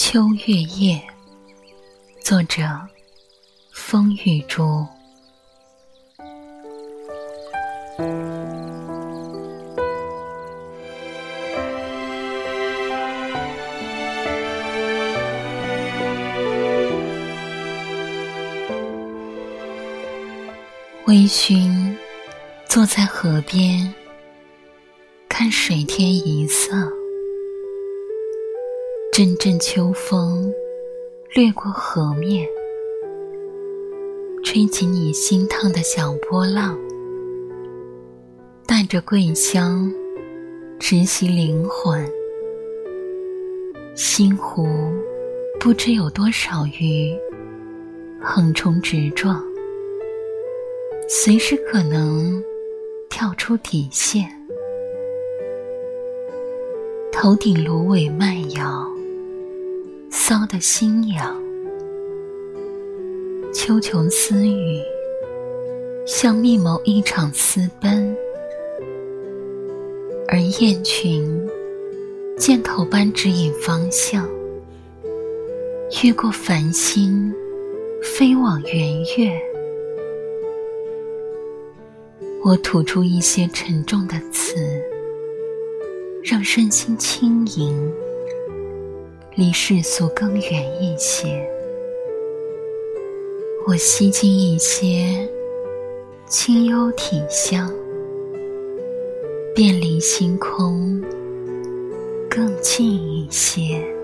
秋月夜，作者：风雨竹。微醺，坐在河边，看水天一色。阵阵秋风掠过河面，吹起你心烫的小波浪，带着桂香直袭灵魂。西湖不知有多少鱼横冲直撞，随时可能跳出底线。头顶芦苇漫摇。骚的心痒，秋琼私语，像密谋一场私奔，而雁群箭头般指引方向，越过繁星，飞往圆月。我吐出一些沉重的词，让身心轻盈。离世俗更远一些，我吸进一些清幽体香，便离星空更近一些。